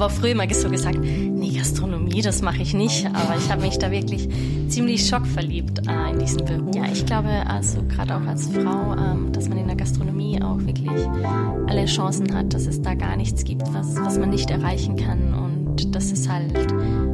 auch früher immer so gesagt, nee, Gastronomie, das mache ich nicht. Aber ich habe mich da wirklich ziemlich schockverliebt äh, in diesen Beruf. Ja, ich glaube, also gerade auch als Frau, ähm, dass man in der Gastronomie auch wirklich alle Chancen hat, dass es da gar nichts gibt, was, was man nicht erreichen kann und dass es halt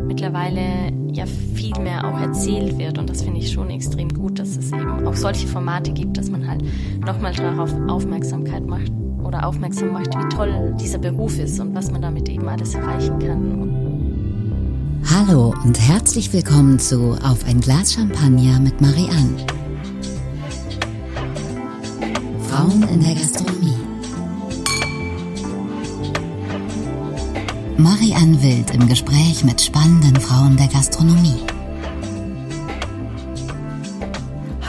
mittlerweile ja viel mehr auch erzählt wird und das finde ich schon extrem gut, dass es eben auch solche Formate gibt, dass man halt nochmal darauf Aufmerksamkeit macht oder aufmerksam macht, wie toll dieser Beruf ist und was man damit eben alles erreichen kann. Hallo und herzlich willkommen zu Auf ein Glas Champagner mit Marianne. Frauen in der Gastronomie. Marianne Wild im Gespräch mit spannenden Frauen der Gastronomie.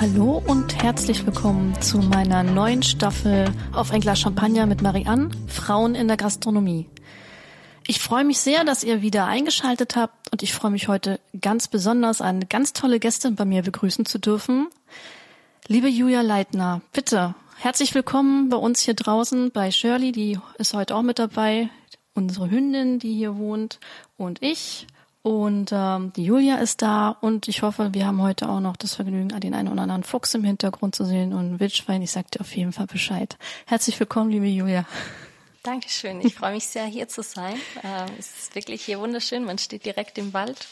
Hallo und herzlich willkommen zu meiner neuen Staffel auf ein Glas Champagner mit Marianne, Frauen in der Gastronomie. Ich freue mich sehr, dass ihr wieder eingeschaltet habt und ich freue mich heute ganz besonders, eine ganz tolle Gästin bei mir begrüßen zu dürfen. Liebe Julia Leitner, bitte herzlich willkommen bei uns hier draußen bei Shirley, die ist heute auch mit dabei unsere Hündin, die hier wohnt, und ich. Und ähm, die Julia ist da und ich hoffe, wir haben heute auch noch das Vergnügen, den einen oder anderen Fuchs im Hintergrund zu sehen und ein Wildschwein. Ich sag dir auf jeden Fall Bescheid. Herzlich willkommen, liebe Julia. Dankeschön. Ich freue mich sehr, hier zu sein. Ähm, es ist wirklich hier wunderschön. Man steht direkt im Wald.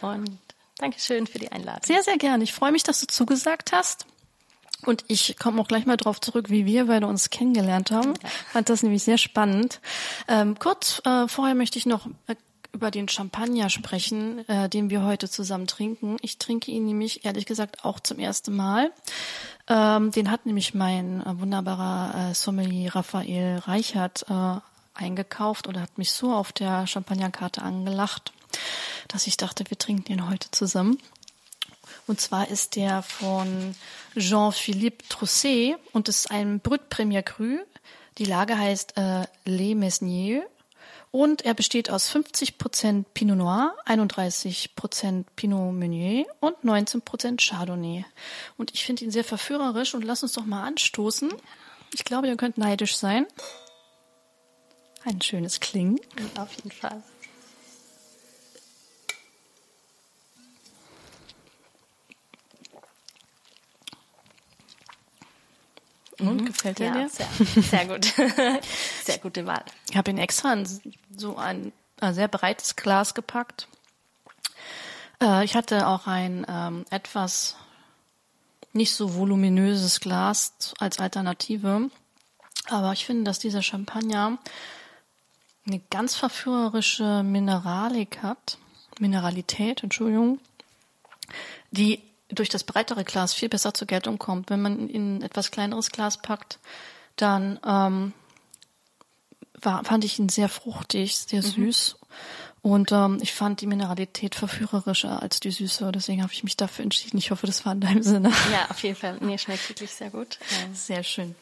Und Dankeschön für die Einladung. Sehr, sehr gerne. Ich freue mich, dass du zugesagt hast. Und ich komme auch gleich mal drauf zurück, wie wir beide uns kennengelernt haben. Ja. Fand das nämlich sehr spannend. Ähm, kurz äh, vorher möchte ich noch äh, über den Champagner sprechen, äh, den wir heute zusammen trinken. Ich trinke ihn nämlich ehrlich gesagt auch zum ersten Mal. Ähm, den hat nämlich mein äh, wunderbarer äh, Sommelier Raphael Reichert äh, eingekauft oder hat mich so auf der Champagnerkarte angelacht, dass ich dachte, wir trinken den heute zusammen. Und zwar ist der von Jean-Philippe Trousset und ist ein Brut Premier Cru. Die Lage heißt äh, Les Mesniers und er besteht aus 50% Pinot Noir, 31% Pinot Meunier und 19% Chardonnay. Und ich finde ihn sehr verführerisch und lass uns doch mal anstoßen. Ich glaube, ihr könnt neidisch sein. Ein schönes Klingen. Auf jeden Fall. Und mhm. gefällt er ja, dir? Sehr, sehr gut. sehr gute Wahl. Ich habe ihn extra in so ein, ein sehr breites Glas gepackt. Äh, ich hatte auch ein ähm, etwas nicht so voluminöses Glas als Alternative. Aber ich finde, dass dieser Champagner eine ganz verführerische Mineralik hat. Mineralität, Entschuldigung, die durch das breitere Glas viel besser zur Geltung kommt. Wenn man in ein etwas kleineres Glas packt, dann ähm, war, fand ich ihn sehr fruchtig, sehr mhm. süß. Und ähm, ich fand die Mineralität verführerischer als die Süße. Deswegen habe ich mich dafür entschieden. Ich hoffe, das war in deinem Sinne. Ja, auf jeden Fall. Mir schmeckt wirklich sehr gut. Ähm, sehr schön.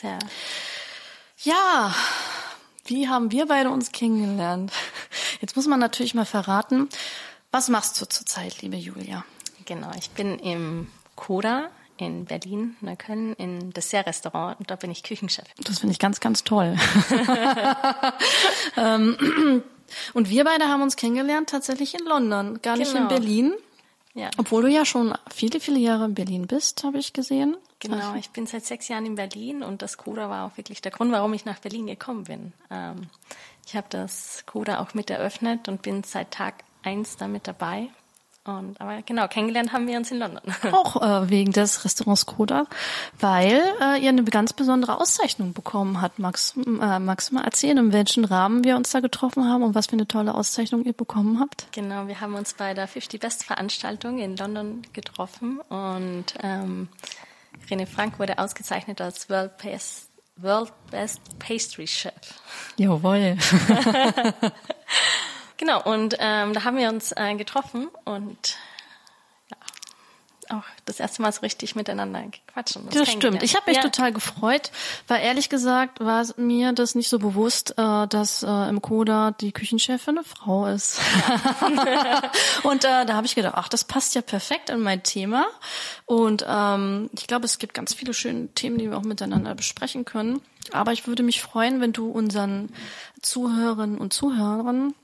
Sehr. Ja, wie haben wir beide uns kennengelernt? Jetzt muss man natürlich mal verraten, was machst du zurzeit, liebe Julia? Genau, ich bin im Koda in Berlin, Neukölln, im Dessert-Restaurant und da bin ich Küchenchef. Das finde ich ganz, ganz toll. Ähm, und wir beide haben uns kennengelernt tatsächlich in London, gar nicht in genau. Berlin. Ja. Obwohl du ja schon viele, viele Jahre in Berlin bist, habe ich gesehen. Genau, ich bin seit sechs Jahren in Berlin und das Koda war auch wirklich der Grund, warum ich nach Berlin gekommen bin. Ähm, ich habe das Koda auch mit eröffnet und bin seit Tag eins damit dabei. Und, aber genau, kennengelernt haben wir uns in London. Auch äh, wegen des Restaurants Koda, weil äh, ihr eine ganz besondere Auszeichnung bekommen hat. Magst, äh, magst du mal erzählen, in welchen Rahmen wir uns da getroffen haben und was für eine tolle Auszeichnung ihr bekommen habt? Genau, wir haben uns bei der 50 Best Veranstaltung in London getroffen und ähm, René Frank wurde ausgezeichnet als World Best, World Best Pastry Chef. Jawohl. Genau, und ähm, da haben wir uns äh, getroffen und ja, auch das erste Mal so richtig miteinander gequatscht. Und das stimmt. Ich habe mich ja. total gefreut, weil ehrlich gesagt war mir das nicht so bewusst, äh, dass äh, im Coda die Küchenchefin eine Frau ist. Ja. und äh, da habe ich gedacht, ach, das passt ja perfekt in mein Thema. Und ähm, ich glaube, es gibt ganz viele schöne Themen, die wir auch miteinander besprechen können. Aber ich würde mich freuen, wenn du unseren Zuhörerinnen und Zuhörern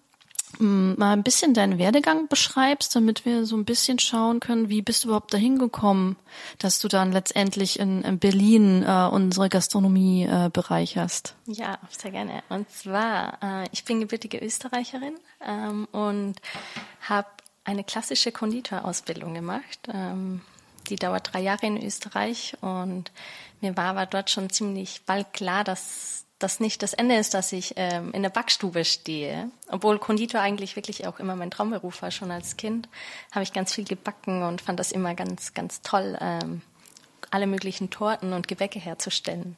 mal ein bisschen deinen Werdegang beschreibst, damit wir so ein bisschen schauen können, wie bist du überhaupt dahin gekommen, dass du dann letztendlich in, in Berlin äh, unsere Gastronomie äh, bereicherst. Ja, sehr gerne. Und zwar, äh, ich bin gebürtige Österreicherin ähm, und habe eine klassische Konditorausbildung gemacht. Ähm, die dauert drei Jahre in Österreich und mir war aber dort schon ziemlich bald klar, dass das nicht das Ende ist, dass ich ähm, in der Backstube stehe. Obwohl Konditor eigentlich wirklich auch immer mein Traumberuf war, schon als Kind, habe ich ganz viel gebacken und fand das immer ganz, ganz toll, ähm, alle möglichen Torten und Gebäcke herzustellen.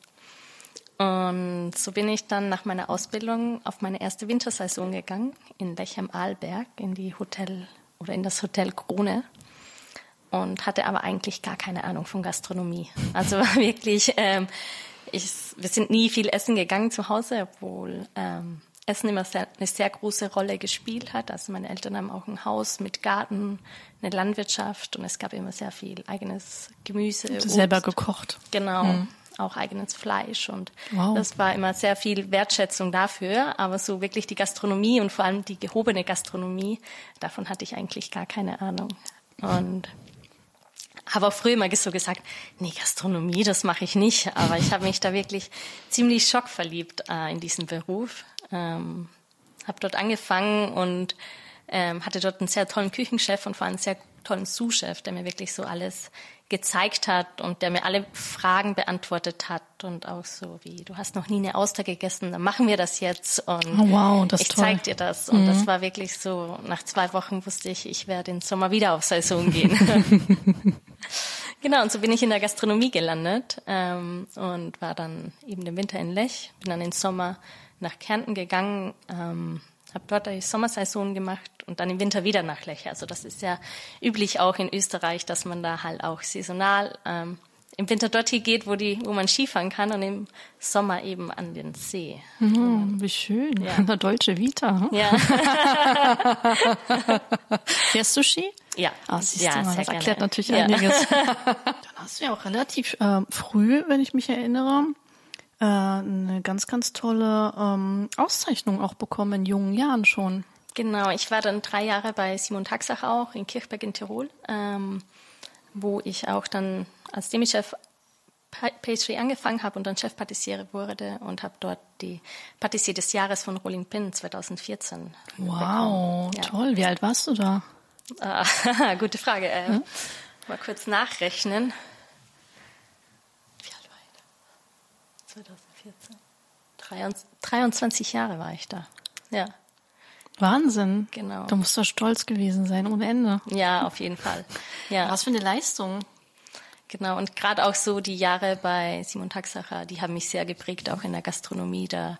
Und so bin ich dann nach meiner Ausbildung auf meine erste Wintersaison gegangen in Lech am Arlberg in die Hotel oder in das Hotel Krone und hatte aber eigentlich gar keine Ahnung von Gastronomie. Also war wirklich, ähm, ich, wir sind nie viel essen gegangen zu Hause, obwohl ähm, Essen immer sehr, eine sehr große Rolle gespielt hat. Also meine Eltern haben auch ein Haus mit Garten, eine Landwirtschaft und es gab immer sehr viel eigenes Gemüse. Obst. Selber gekocht. Genau. Mhm. Auch eigenes Fleisch und wow. das war immer sehr viel Wertschätzung dafür. Aber so wirklich die Gastronomie und vor allem die gehobene Gastronomie, davon hatte ich eigentlich gar keine Ahnung. Und habe auch früher immer so gesagt, nee, Gastronomie, das mache ich nicht. Aber ich habe mich da wirklich ziemlich schockverliebt äh, in diesen Beruf. Ähm, habe dort angefangen und ähm, hatte dort einen sehr tollen Küchenchef und vor allem einen sehr tollen Sous-Chef, der mir wirklich so alles gezeigt hat und der mir alle Fragen beantwortet hat und auch so wie, du hast noch nie eine Auster gegessen, dann machen wir das jetzt und oh, wow, das ich zeig dir das. Und mhm. das war wirklich so, nach zwei Wochen wusste ich, ich werde den Sommer wieder auf Saison gehen. genau, und so bin ich in der Gastronomie gelandet ähm, und war dann eben den Winter in Lech, bin dann im Sommer nach Kärnten gegangen, ähm, habe dort die Sommersaison gemacht und dann im Winter wieder nach Lech. Also das ist ja üblich auch in Österreich, dass man da halt auch saisonal ähm, im Winter dorthin geht, wo die, wo man Skifahren kann und im Sommer eben an den See. Mhm, wie schön, ja. eine deutsche Vita. Hm? Ja. Fährst du Ski? Ja, ah, ja, du mal, das gerne. erklärt natürlich ja. einiges. Dann hast du ja auch relativ äh, früh, wenn ich mich erinnere, äh, eine ganz, ganz tolle ähm, Auszeichnung auch bekommen in jungen Jahren schon. Genau, ich war dann drei Jahre bei Simon Taxach auch in Kirchberg in Tirol, ähm, wo ich auch dann als Demi-Chef Pastry angefangen habe und dann Chefpatissiere wurde und habe dort die Patissier des Jahres von Rolling Pin 2014 Wow, ja. toll. Wie alt warst du da? Ah, gute Frage. Äh, hm? Mal kurz nachrechnen. 2014. 23 Jahre war ich da. Ja. Wahnsinn. Genau. Du musst doch stolz gewesen sein, ohne Ende. Ja, auf jeden Fall. Ja. Was für eine Leistung. Genau, und gerade auch so die Jahre bei Simon Taxacher, die haben mich sehr geprägt, auch in der Gastronomie. Da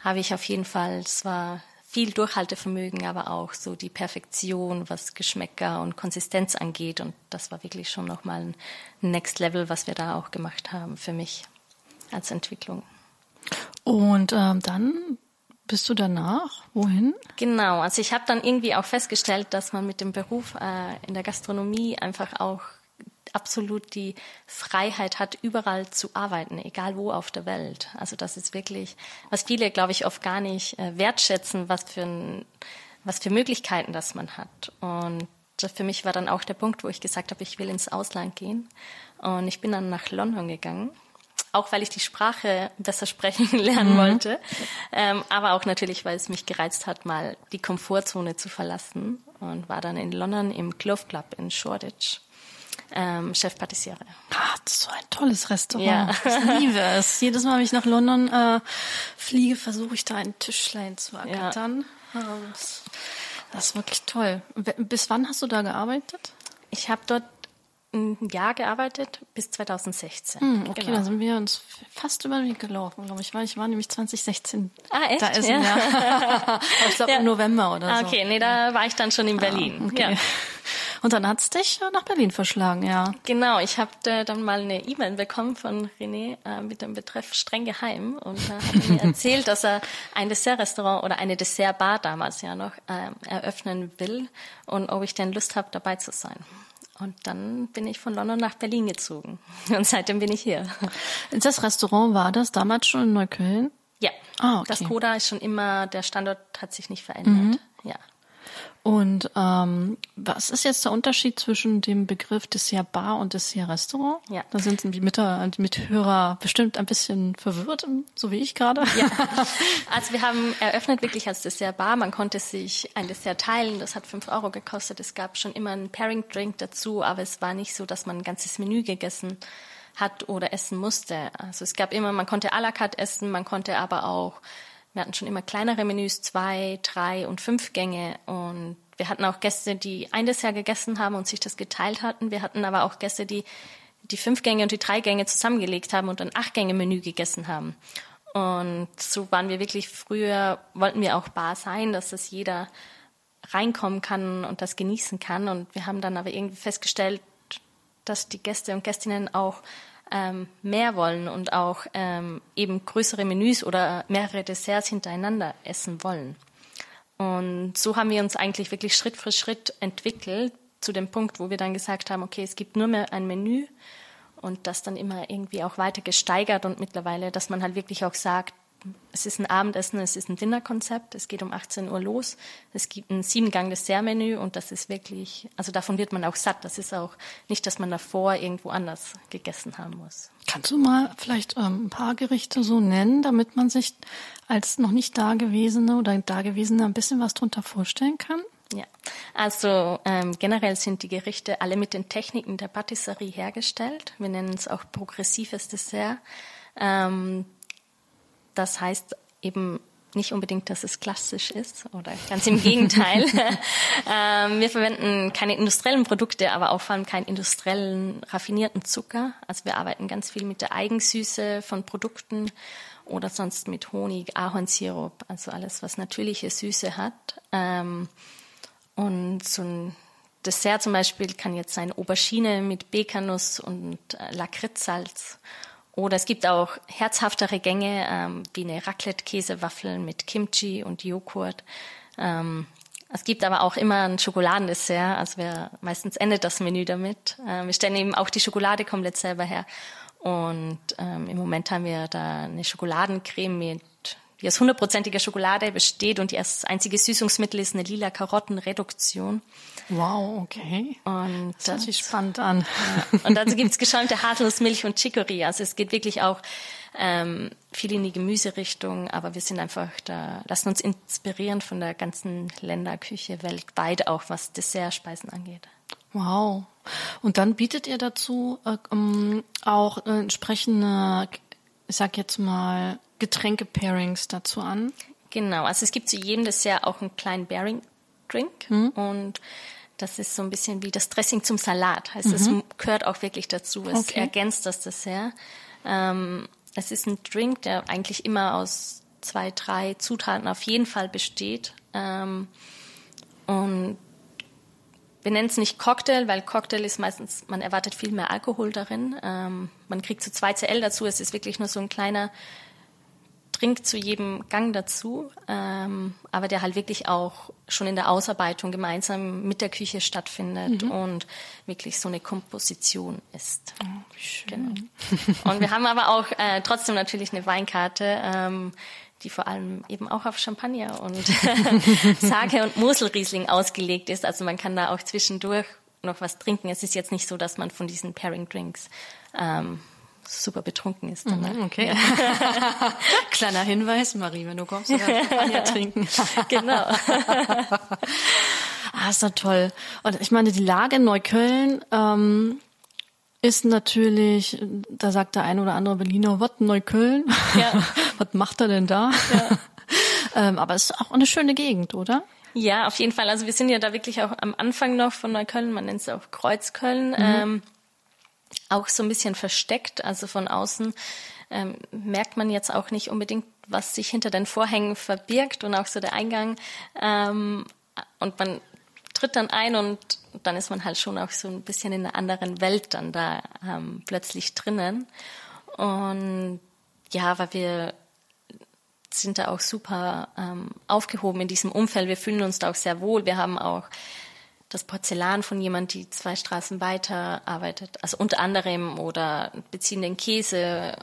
habe ich auf jeden Fall zwar viel Durchhaltevermögen, aber auch so die Perfektion, was Geschmäcker und Konsistenz angeht. Und das war wirklich schon nochmal ein Next Level, was wir da auch gemacht haben für mich als Entwicklung. Und ähm, dann bist du danach wohin? Genau, also ich habe dann irgendwie auch festgestellt, dass man mit dem Beruf äh, in der Gastronomie einfach auch absolut die Freiheit hat, überall zu arbeiten, egal wo auf der Welt. Also das ist wirklich, was viele, glaube ich, oft gar nicht äh, wertschätzen, was für, ein, was für Möglichkeiten das man hat. Und für mich war dann auch der Punkt, wo ich gesagt habe, ich will ins Ausland gehen. Und ich bin dann nach London gegangen auch weil ich die Sprache besser sprechen lernen mhm. wollte, ähm, aber auch natürlich, weil es mich gereizt hat, mal die Komfortzone zu verlassen und war dann in London im Clove Club in Shoreditch. Ähm, Chef Patissiere. Ah, das ist so ein tolles Restaurant. Ja. Ich liebe es. Jedes Mal, wenn ich nach London äh, fliege, versuche ich da ein Tischlein zu ergattern. Ja. Ähm, das ist wirklich toll. Bis wann hast du da gearbeitet? Ich habe dort ein Jahr gearbeitet bis 2016. Hm, okay, genau. dann sind wir uns fast über den Weg gelaufen, glaube ich, weil ich war nämlich 2016. Ah, echt? Da ist ja. ja. ich glaube ja. im November oder ah, so. Okay, nee, da war ich dann schon in Berlin. Ah, okay. Ja. Und dann hat's dich nach Berlin verschlagen, ja. Genau, ich habe dann mal eine E-Mail bekommen von René äh, mit dem Betreff streng geheim und da hat er mir erzählt, dass er ein Dessertrestaurant oder eine Dessertbar damals ja noch äh, eröffnen will und ob ich denn Lust habe, dabei zu sein. Und dann bin ich von London nach Berlin gezogen. Und seitdem bin ich hier. Das Restaurant war das damals schon in Neukölln? Ja. Ah, okay. Das Koda ist schon immer, der Standort hat sich nicht verändert. Mhm. Ja. Und ähm, was ist jetzt der Unterschied zwischen dem Begriff Dessert Bar und Dessert Restaurant? Ja. Da sind die, Mit die Mithörer bestimmt ein bisschen verwirrt, so wie ich gerade. Ja. Also wir haben eröffnet wirklich als Dessert Bar. Man konnte sich ein Dessert teilen. Das hat fünf Euro gekostet. Es gab schon immer einen Pairing Drink dazu, aber es war nicht so, dass man ein ganzes Menü gegessen hat oder essen musste. Also es gab immer, man konnte à la carte essen, man konnte aber auch wir hatten schon immer kleinere Menüs, zwei, drei und fünf Gänge. Und wir hatten auch Gäste, die ein Dessert gegessen haben und sich das geteilt hatten. Wir hatten aber auch Gäste, die die fünf Gänge und die drei Gänge zusammengelegt haben und ein acht Gänge Menü gegessen haben. Und so waren wir wirklich früher, wollten wir auch bar sein, dass das jeder reinkommen kann und das genießen kann. Und wir haben dann aber irgendwie festgestellt, dass die Gäste und Gästinnen auch ähm, mehr wollen und auch ähm, eben größere Menüs oder mehrere Desserts hintereinander essen wollen. Und so haben wir uns eigentlich wirklich Schritt für Schritt entwickelt zu dem Punkt, wo wir dann gesagt haben, okay, es gibt nur mehr ein Menü und das dann immer irgendwie auch weiter gesteigert und mittlerweile, dass man halt wirklich auch sagt, es ist ein Abendessen, es ist ein Dinnerkonzept, es geht um 18 Uhr los, es gibt ein siebengang Dessertmenü und das ist wirklich, also davon wird man auch satt. Das ist auch nicht, dass man davor irgendwo anders gegessen haben muss. Kannst du mal vielleicht ähm, ein paar Gerichte so nennen, damit man sich als noch nicht Dagewesene oder Dagewesene ein bisschen was drunter vorstellen kann? Ja, also ähm, generell sind die Gerichte alle mit den Techniken der Patisserie hergestellt. Wir nennen es auch progressives Dessert. Ähm, das heißt eben nicht unbedingt, dass es klassisch ist oder ganz im Gegenteil. ähm, wir verwenden keine industriellen Produkte, aber auch vor allem keinen industriellen raffinierten Zucker. Also wir arbeiten ganz viel mit der Eigensüße von Produkten oder sonst mit Honig, Ahornsirup, also alles, was natürliche Süße hat. Ähm, und so ein Dessert zum Beispiel kann jetzt sein Aubergine mit Bekanuss und äh, Lakritzsalz oder es gibt auch herzhaftere Gänge, ähm, wie eine Raclette-Käsewaffel mit Kimchi und Joghurt. Ähm, es gibt aber auch immer ein Schokoladendessert. Also wir, meistens endet das Menü damit. Ähm, wir stellen eben auch die Schokolade komplett selber her. Und ähm, im Moment haben wir da eine Schokoladencreme mit die aus hundertprozentiger Schokolade besteht und das einzige Süßungsmittel ist eine lila Karottenreduktion. Wow, okay. Und das hört sich spannend an. Ja. Und dazu gibt's geschäumte Haselnussmilch und Chicory. Also es geht wirklich auch ähm, viel in die Gemüserichtung, aber wir sind einfach da, lassen uns inspirieren von der ganzen Länderküche weltweit, auch was Dessertspeisen angeht. Wow. Und dann bietet ihr dazu äh, um, auch äh, entsprechende, ich sag jetzt mal, Getränke-Pairings dazu an? Genau, also es gibt zu jedem Dessert auch einen kleinen Bearing-Drink mhm. und das ist so ein bisschen wie das Dressing zum Salat. Heißt, es mhm. gehört auch wirklich dazu. Es okay. ergänzt das Dessert. Ähm, es ist ein Drink, der eigentlich immer aus zwei, drei Zutaten auf jeden Fall besteht. Ähm, und wir nennen es nicht Cocktail, weil Cocktail ist meistens, man erwartet viel mehr Alkohol darin. Ähm, man kriegt so zwei CL dazu. Es ist wirklich nur so ein kleiner Drink zu jedem Gang dazu, ähm, aber der halt wirklich auch schon in der Ausarbeitung gemeinsam mit der Küche stattfindet mhm. und wirklich so eine Komposition ist. Oh, genau. Und wir haben aber auch äh, trotzdem natürlich eine Weinkarte, ähm, die vor allem eben auch auf Champagner und Sake und Moselriesling ausgelegt ist. Also man kann da auch zwischendurch noch was trinken. Es ist jetzt nicht so, dass man von diesen Pairing Drinks ähm, super betrunken ist. Danach. Mhm, okay. Ja. Kleiner Hinweis, Marie, wenn du kommst, dann Champagner trinken. genau. ah, ist doch toll. Und ich meine, die Lage in Neukölln ähm, ist natürlich, da sagt der eine oder andere Berliner, was, Neukölln? Ja. was macht er denn da? Ja. ähm, aber es ist auch eine schöne Gegend, oder? Ja, auf jeden Fall. Also wir sind ja da wirklich auch am Anfang noch von Neukölln, man nennt es auch Kreuzköln. Mhm. Ähm, auch so ein bisschen versteckt. Also von außen ähm, merkt man jetzt auch nicht unbedingt, was sich hinter den Vorhängen verbirgt und auch so der Eingang. Ähm, und man tritt dann ein und dann ist man halt schon auch so ein bisschen in einer anderen Welt dann da ähm, plötzlich drinnen. Und ja, weil wir sind da auch super ähm, aufgehoben in diesem Umfeld. Wir fühlen uns da auch sehr wohl. Wir haben auch das Porzellan von jemand, die zwei Straßen weiter arbeitet, also unter anderem oder beziehen den Käse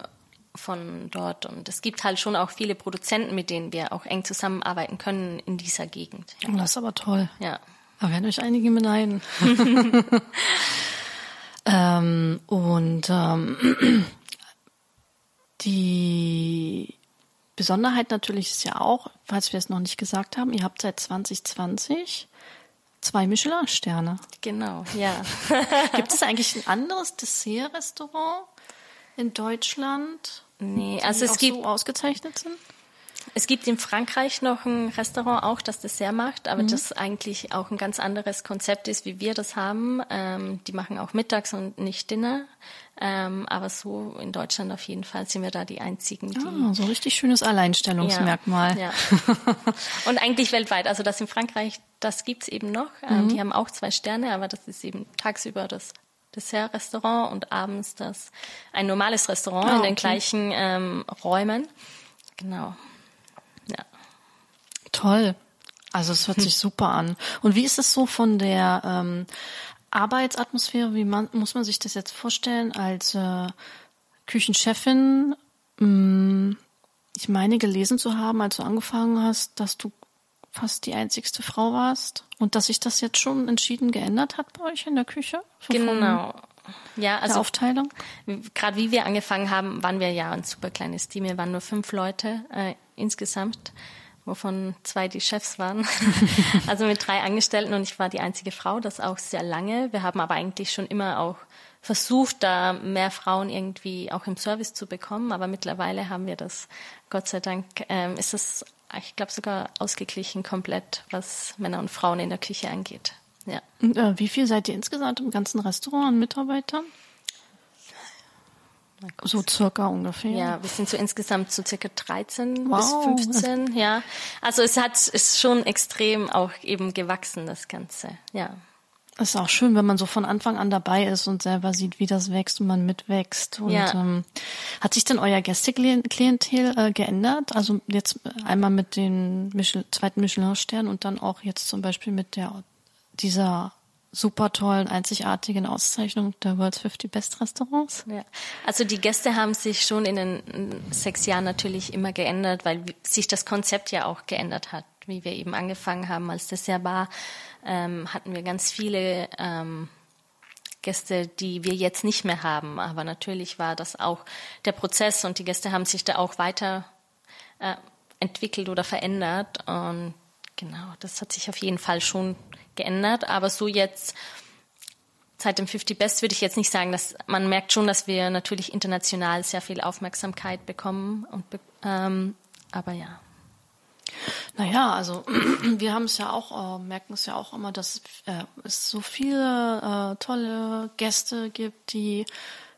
von dort. Und es gibt halt schon auch viele Produzenten, mit denen wir auch eng zusammenarbeiten können in dieser Gegend. Ja. Das ist aber toll. Ja. Da werden euch einige beneiden. ähm, und ähm, die Besonderheit natürlich ist ja auch, falls wir es noch nicht gesagt haben, ihr habt seit 2020 zwei Michelin-Sterne. Genau, ja. Gibt es eigentlich ein anderes Dessert-Restaurant in Deutschland? Nee, also es gibt so ausgezeichnet sind. Es gibt in Frankreich noch ein Restaurant auch, das Dessert macht, aber mhm. das eigentlich auch ein ganz anderes Konzept ist, wie wir das haben. Ähm, die machen auch mittags und nicht Dinner. Ähm, aber so in Deutschland auf jeden Fall sind wir da die einzigen. Die ah, so richtig schönes Alleinstellungsmerkmal. Ja, ja. Und eigentlich weltweit. Also das in Frankreich, das gibt's eben noch. Ähm, mhm. Die haben auch zwei Sterne, aber das ist eben tagsüber das Dessert-Restaurant und abends das ein normales Restaurant ah, in den okay. gleichen ähm, Räumen. Genau. Toll. Also es hört sich super an. Und wie ist es so von der ähm, Arbeitsatmosphäre, wie man, muss man sich das jetzt vorstellen als äh, Küchenchefin? Mh, mm, ich meine gelesen zu haben, als du angefangen hast, dass du fast die einzigste Frau warst und dass sich das jetzt schon entschieden geändert hat bei euch in der Küche? So genau. Ja, also der Aufteilung. Gerade wie wir angefangen haben, waren wir ja ein super kleines Team. Wir waren nur fünf Leute äh, insgesamt wovon zwei die Chefs waren. also mit drei Angestellten und ich war die einzige Frau, das auch sehr lange. Wir haben aber eigentlich schon immer auch versucht, da mehr Frauen irgendwie auch im Service zu bekommen, aber mittlerweile haben wir das, Gott sei Dank, ähm, ist es, ich glaube, sogar ausgeglichen komplett, was Männer und Frauen in der Küche angeht. Ja. Und, äh, wie viel seid ihr insgesamt im ganzen Restaurant an Mitarbeitern? So circa ungefähr. Ja, wir sind so insgesamt so circa 13 wow. bis 15, ja. Also es hat, ist schon extrem auch eben gewachsen, das Ganze, ja. Es ist auch schön, wenn man so von Anfang an dabei ist und selber sieht, wie das wächst und man mitwächst. Und ja. ähm, hat sich denn euer Gästeklientel äh, geändert? Also jetzt einmal mit dem Michel zweiten Michelin-Stern und dann auch jetzt zum Beispiel mit der dieser super tollen, einzigartigen Auszeichnung der World's 50 Best Restaurants? Ja. Also die Gäste haben sich schon in den sechs Jahren natürlich immer geändert, weil sich das Konzept ja auch geändert hat. Wie wir eben angefangen haben als Dessertbar, ähm, hatten wir ganz viele ähm, Gäste, die wir jetzt nicht mehr haben. Aber natürlich war das auch der Prozess und die Gäste haben sich da auch weiter äh, entwickelt oder verändert. Und genau, das hat sich auf jeden Fall schon geändert, aber so jetzt seit dem 50 Best würde ich jetzt nicht sagen, dass man merkt schon, dass wir natürlich international sehr viel Aufmerksamkeit bekommen und ähm, aber ja. Naja, also wir haben es ja auch, äh, merken es ja auch immer, dass äh, es so viele äh, tolle Gäste gibt, die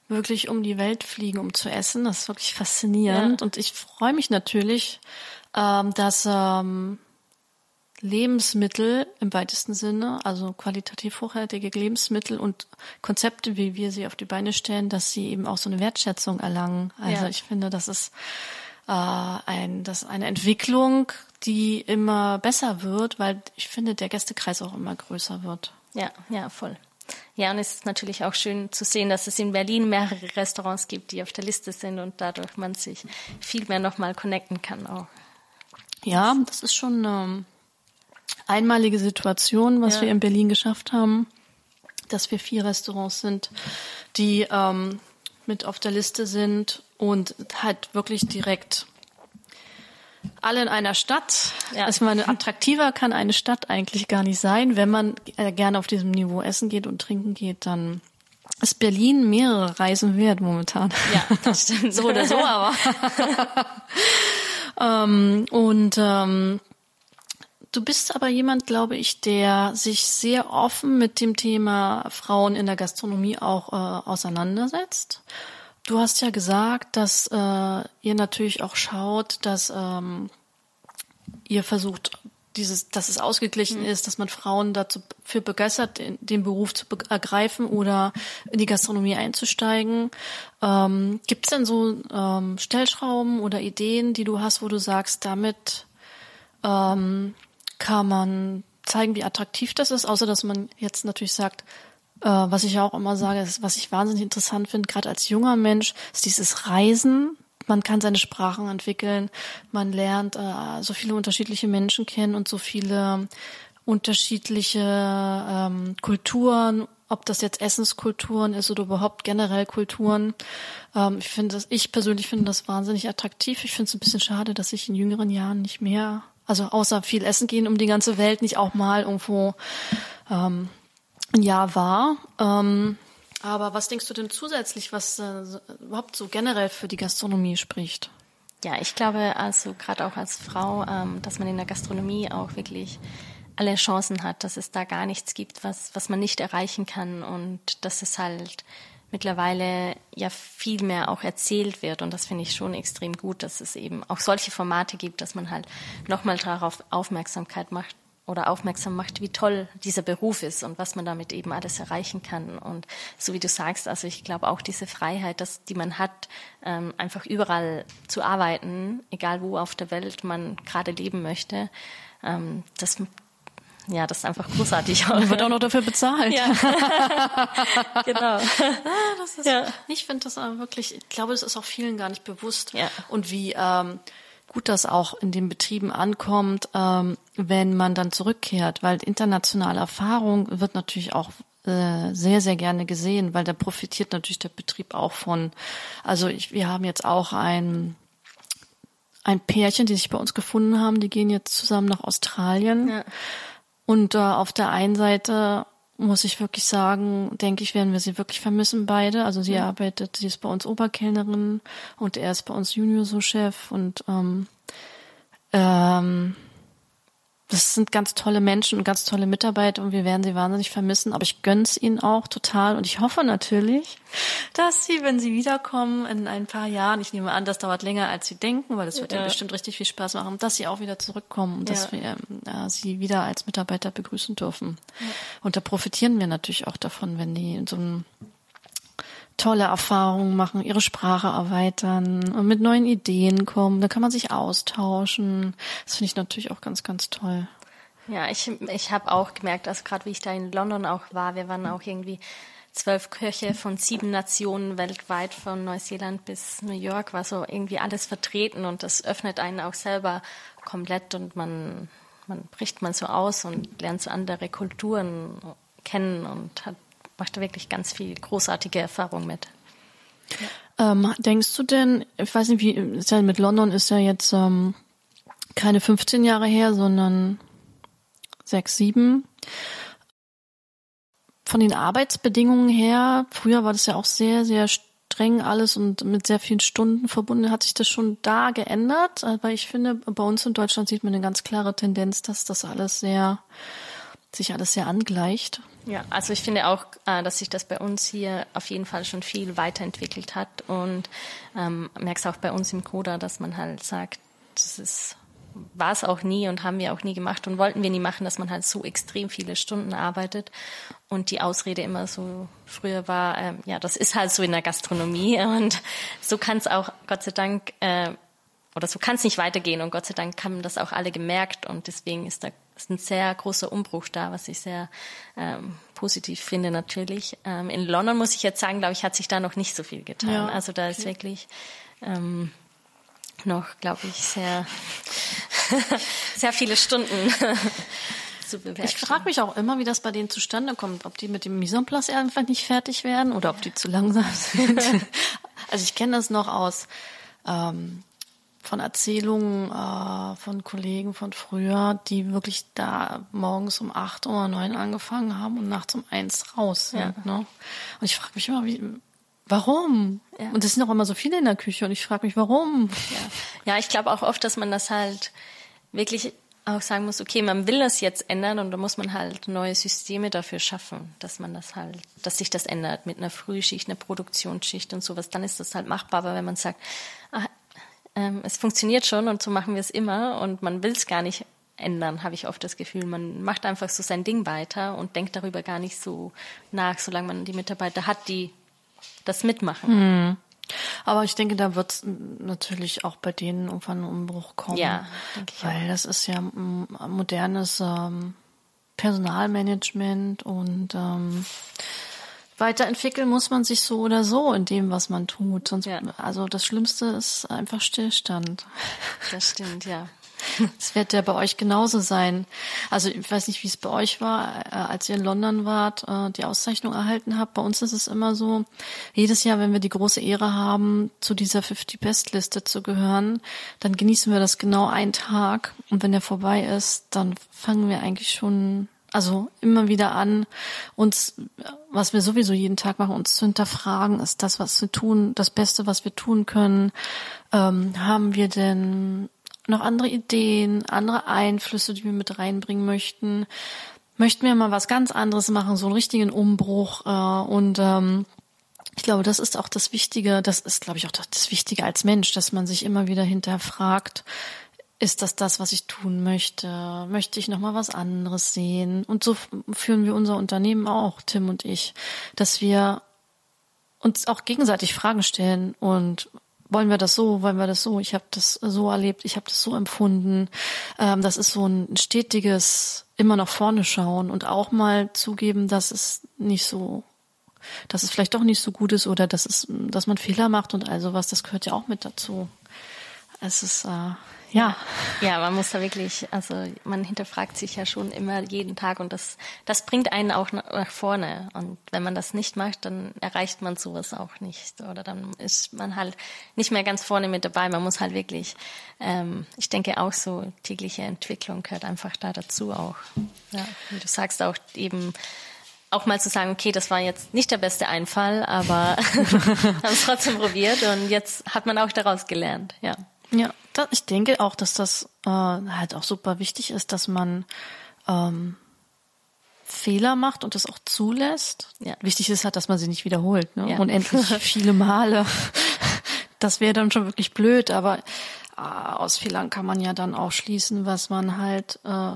wirklich um die Welt fliegen, um zu essen. Das ist wirklich faszinierend. Ja. Und ich freue mich natürlich, ähm, dass ähm, Lebensmittel im weitesten Sinne, also qualitativ hochwertige Lebensmittel und Konzepte, wie wir sie auf die Beine stellen, dass sie eben auch so eine Wertschätzung erlangen. Also ja. ich finde, das ist äh, ein, das ist eine Entwicklung, die immer besser wird, weil ich finde, der Gästekreis auch immer größer wird. Ja, ja, voll. Ja, und es ist natürlich auch schön zu sehen, dass es in Berlin mehrere Restaurants gibt, die auf der Liste sind und dadurch man sich viel mehr nochmal connecten kann auch. Ja, das ist schon ähm, einmalige Situation, was ja. wir in Berlin geschafft haben, dass wir vier Restaurants sind, die ähm, mit auf der Liste sind und halt wirklich direkt alle in einer Stadt. Ja. Also meine, attraktiver kann eine Stadt eigentlich gar nicht sein. Wenn man äh, gerne auf diesem Niveau essen geht und trinken geht, dann ist Berlin mehrere Reisen wert momentan. Ja, das stimmt. so oder so, aber. ähm, und ähm, Du bist aber jemand, glaube ich, der sich sehr offen mit dem Thema Frauen in der Gastronomie auch äh, auseinandersetzt. Du hast ja gesagt, dass äh, ihr natürlich auch schaut, dass ähm, ihr versucht, dieses, dass es ausgeglichen mhm. ist, dass man Frauen dazu für begeistert, den Beruf zu ergreifen oder in die Gastronomie einzusteigen. Ähm, Gibt es denn so ähm, Stellschrauben oder Ideen, die du hast, wo du sagst, damit ähm, kann man zeigen, wie attraktiv das ist, außer dass man jetzt natürlich sagt, äh, was ich auch immer sage, ist, was ich wahnsinnig interessant finde, gerade als junger Mensch, ist dieses Reisen. Man kann seine Sprachen entwickeln, man lernt äh, so viele unterschiedliche Menschen kennen und so viele unterschiedliche ähm, Kulturen, ob das jetzt Essenskulturen ist oder überhaupt generell Kulturen. Ähm, ich finde das, ich persönlich finde das wahnsinnig attraktiv. Ich finde es ein bisschen schade, dass ich in jüngeren Jahren nicht mehr, also außer viel essen gehen um die ganze Welt, nicht auch mal irgendwo ähm, ein Jahr war. Ähm, aber was denkst du denn zusätzlich, was äh, überhaupt so generell für die Gastronomie spricht? Ja, ich glaube, also gerade auch als Frau, ähm, dass man in der Gastronomie auch wirklich alle Chancen hat, dass es da gar nichts gibt, was, was man nicht erreichen kann und dass es halt mittlerweile ja viel mehr auch erzählt wird und das finde ich schon extrem gut, dass es eben auch solche Formate gibt, dass man halt nochmal darauf Aufmerksamkeit macht, oder aufmerksam macht, wie toll dieser Beruf ist und was man damit eben alles erreichen kann. Und so wie du sagst, also ich glaube auch diese Freiheit, dass, die man hat, ähm, einfach überall zu arbeiten, egal wo auf der Welt man gerade leben möchte, ähm, das ja, das ist einfach großartig. Und wird auch noch dafür bezahlt. Ja. genau. Ah, das ist, ja. Ich finde das wirklich, ich glaube, das ist auch vielen gar nicht bewusst. Ja. Und wie ähm, gut das auch in den Betrieben ankommt, ähm, wenn man dann zurückkehrt, weil internationale Erfahrung wird natürlich auch äh, sehr, sehr gerne gesehen, weil da profitiert natürlich der Betrieb auch von. Also ich, wir haben jetzt auch ein, ein Pärchen, die sich bei uns gefunden haben, die gehen jetzt zusammen nach Australien. Ja. Und äh, auf der einen Seite muss ich wirklich sagen, denke ich, werden wir sie wirklich vermissen beide. Also sie mhm. arbeitet, sie ist bei uns Oberkellnerin und er ist bei uns Junior-So-Chef und ähm, ähm, das sind ganz tolle Menschen und ganz tolle Mitarbeiter und wir werden sie wahnsinnig vermissen. Aber ich gönn's ihnen auch total und ich hoffe natürlich, dass sie, wenn sie wiederkommen in ein paar Jahren, ich nehme an, das dauert länger als sie denken, weil das wird ja, ja bestimmt richtig viel Spaß machen, dass sie auch wieder zurückkommen und ja. dass wir äh, sie wieder als Mitarbeiter begrüßen dürfen. Ja. Und da profitieren wir natürlich auch davon, wenn die in so einem tolle Erfahrungen machen, ihre Sprache erweitern und mit neuen Ideen kommen. Da kann man sich austauschen. Das finde ich natürlich auch ganz, ganz toll. Ja, ich, ich habe auch gemerkt, dass gerade wie ich da in London auch war, wir waren auch irgendwie zwölf Köche von sieben Nationen weltweit, von Neuseeland bis New York, war so irgendwie alles vertreten und das öffnet einen auch selber komplett und man, man bricht man so aus und lernt so andere Kulturen kennen und hat macht da wirklich ganz viel großartige Erfahrung mit. Ja. Ähm, denkst du denn, ich weiß nicht, wie, ist ja mit London ist ja jetzt ähm, keine 15 Jahre her, sondern sechs, sieben. Von den Arbeitsbedingungen her, früher war das ja auch sehr, sehr streng alles und mit sehr vielen Stunden verbunden. Hat sich das schon da geändert? Weil ich finde, bei uns in Deutschland sieht man eine ganz klare Tendenz, dass das alles sehr, sich alles sehr angleicht. Ja, also ich finde auch, äh, dass sich das bei uns hier auf jeden Fall schon viel weiterentwickelt hat und ähm, merkst auch bei uns im Coda, dass man halt sagt, das war es auch nie und haben wir auch nie gemacht und wollten wir nie machen, dass man halt so extrem viele Stunden arbeitet und die Ausrede immer so früher war, ähm, ja, das ist halt so in der Gastronomie und so kann es auch Gott sei Dank äh, oder so kann es nicht weitergehen und Gott sei Dank haben das auch alle gemerkt und deswegen ist da ist ein sehr großer Umbruch da, was ich sehr ähm, positiv finde natürlich. Ähm, in London muss ich jetzt sagen, glaube ich, hat sich da noch nicht so viel getan. Ja, also da ist wirklich ähm, noch, glaube ich, sehr sehr viele Stunden zu Ich frage mich auch immer, wie das bei denen zustande kommt, ob die mit dem Mise en place einfach nicht fertig werden oder ob die zu langsam sind. also ich kenne das noch aus ähm, von Erzählungen äh, von Kollegen von früher, die wirklich da morgens um acht oder neun angefangen haben und nachts um eins raus sind. Ja. Ne? Und ich frage mich immer, wie, warum? Ja. Und es sind auch immer so viele in der Küche und ich frage mich, warum? Ja, ja ich glaube auch oft, dass man das halt wirklich auch sagen muss, okay, man will das jetzt ändern und da muss man halt neue Systeme dafür schaffen, dass man das halt, dass sich das ändert mit einer Frühschicht, einer Produktionsschicht und sowas, dann ist das halt machbar. Aber wenn man sagt, ach, ähm, es funktioniert schon und so machen wir es immer und man will es gar nicht ändern, habe ich oft das Gefühl. Man macht einfach so sein Ding weiter und denkt darüber gar nicht so nach, solange man die Mitarbeiter hat, die das mitmachen. Mhm. Aber ich denke, da wird es natürlich auch bei denen irgendwann ein Umbruch kommen. Ja, weil das ist ja modernes ähm, Personalmanagement und ähm, weiterentwickeln muss man sich so oder so in dem, was man tut. Sonst, ja. Also das Schlimmste ist einfach Stillstand. Das stimmt, ja. Es wird ja bei euch genauso sein. Also ich weiß nicht, wie es bei euch war, äh, als ihr in London wart, äh, die Auszeichnung erhalten habt. Bei uns ist es immer so, jedes Jahr, wenn wir die große Ehre haben, zu dieser 50 Best Liste zu gehören, dann genießen wir das genau einen Tag. Und wenn der vorbei ist, dann fangen wir eigentlich schon also immer wieder an, uns, was wir sowieso jeden Tag machen, uns zu hinterfragen, ist das, was wir tun, das Beste, was wir tun können? Ähm, haben wir denn noch andere Ideen, andere Einflüsse, die wir mit reinbringen möchten. Möchten wir mal was ganz anderes machen, so einen richtigen Umbruch. Äh, und ähm, ich glaube, das ist auch das Wichtige, das ist, glaube ich, auch das Wichtige als Mensch, dass man sich immer wieder hinterfragt, ist das das, was ich tun möchte? Möchte ich noch mal was anderes sehen? Und so führen wir unser Unternehmen auch, Tim und ich, dass wir uns auch gegenseitig Fragen stellen und wollen wir das so, wollen wir das so, ich habe das so erlebt, ich habe das so empfunden. Ähm, das ist so ein stetiges immer nach vorne schauen und auch mal zugeben, dass es nicht so, dass es vielleicht doch nicht so gut ist oder dass es, dass man Fehler macht und all sowas, das gehört ja auch mit dazu. Es ist äh, ja. Ja, man muss da wirklich, also man hinterfragt sich ja schon immer jeden Tag und das, das bringt einen auch nach vorne. Und wenn man das nicht macht, dann erreicht man sowas auch nicht. Oder dann ist man halt nicht mehr ganz vorne mit dabei. Man muss halt wirklich, ähm, ich denke auch so tägliche Entwicklung gehört einfach da dazu auch. Ja, wie du sagst auch eben, auch mal zu sagen, okay, das war jetzt nicht der beste Einfall, aber haben es trotzdem probiert und jetzt hat man auch daraus gelernt, ja. Ja, das, ich denke auch, dass das äh, halt auch super wichtig ist, dass man ähm, Fehler macht und das auch zulässt. Ja. Wichtig ist halt, dass man sie nicht wiederholt, ne? Ja. Unendlich viele Male. Das wäre dann schon wirklich blöd, aber äh, aus Fehlern kann man ja dann auch schließen, was man halt, äh,